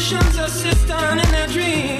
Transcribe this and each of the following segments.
Ocean's a sister in a dream.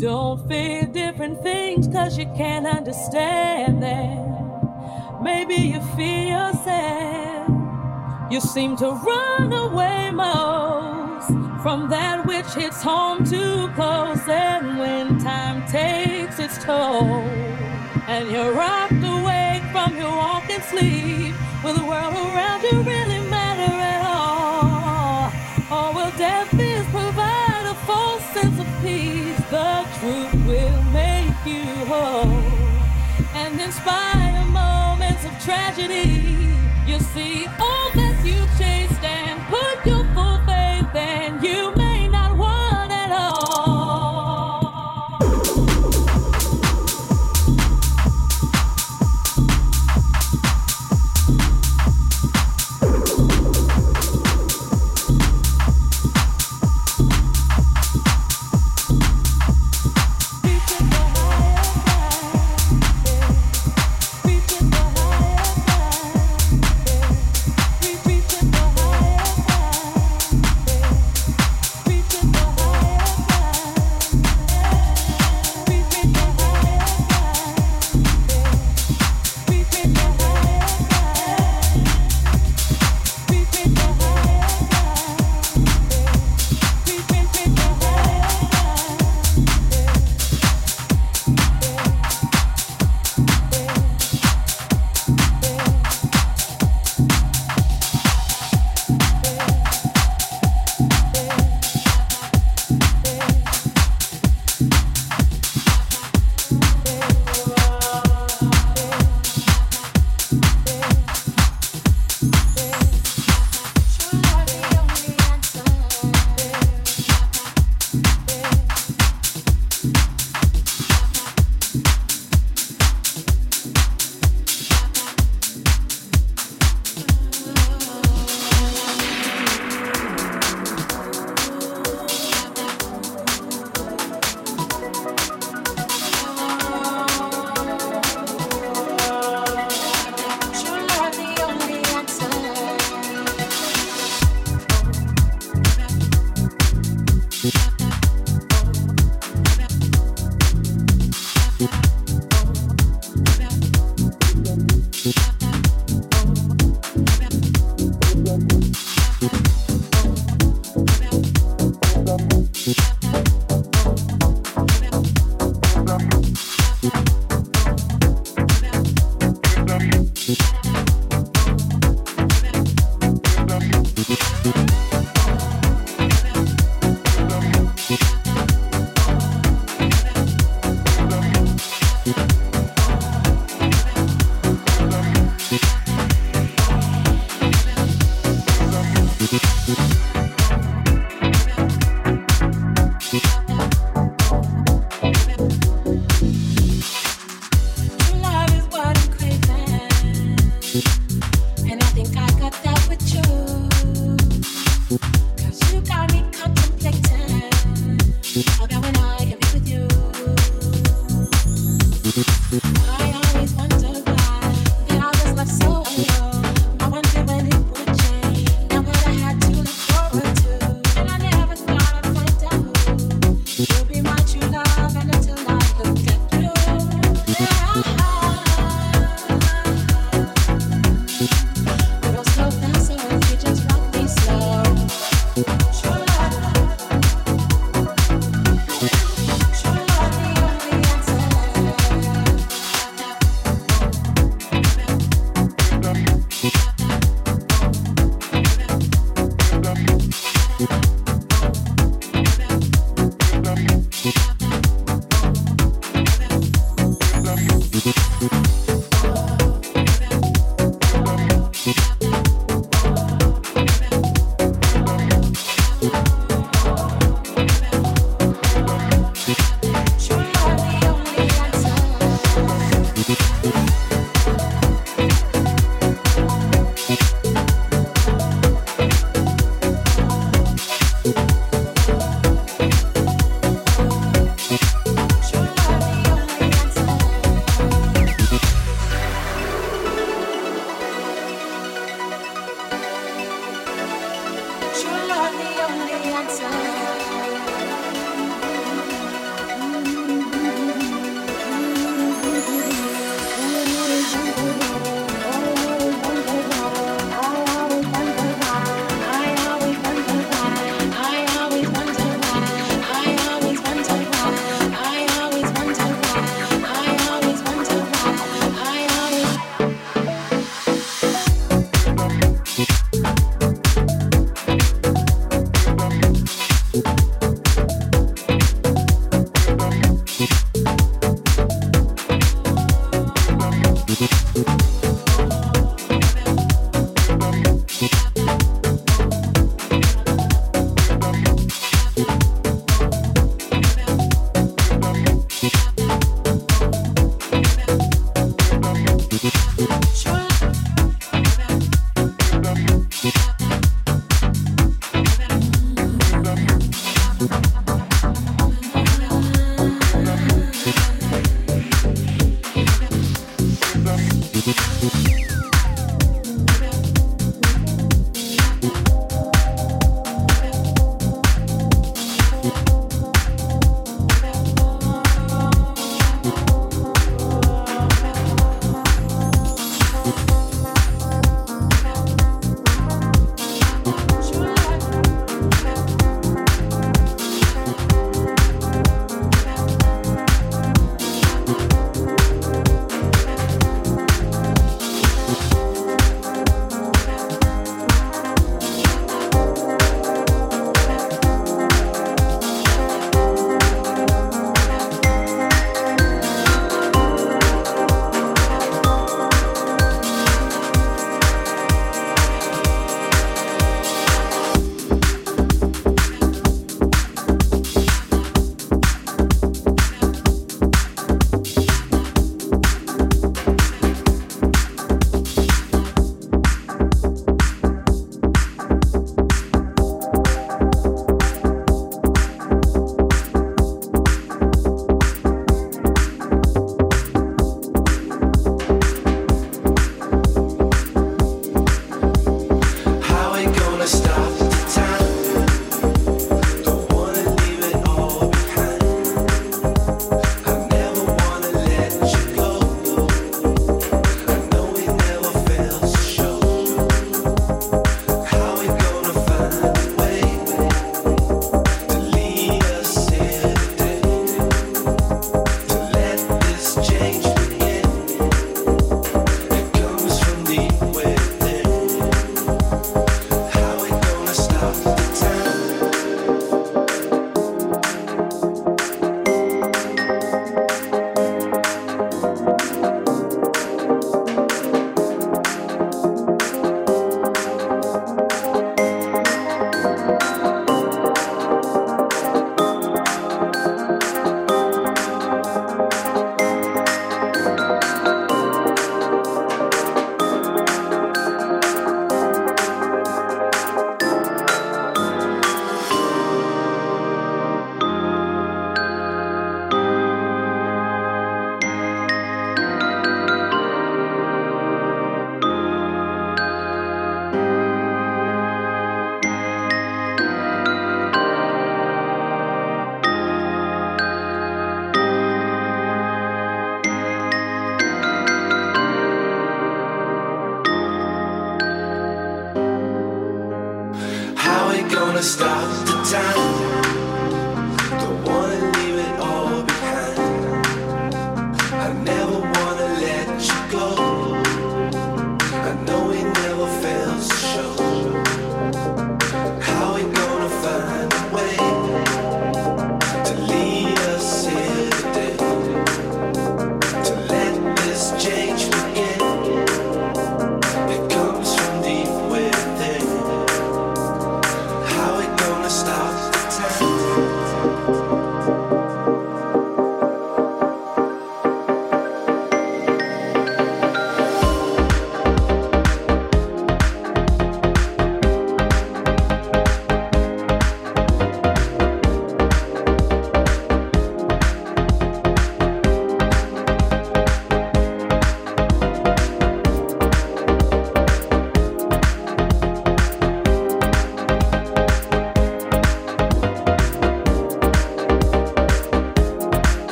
Don't fear different things cause you can't understand them. Maybe you feel yourself. You seem to run away most from that which hits home too close. And when time takes its toll, and you're rocked awake from your walk and sleep, will the world around you really matter inspire moments of tragedy. You see, all that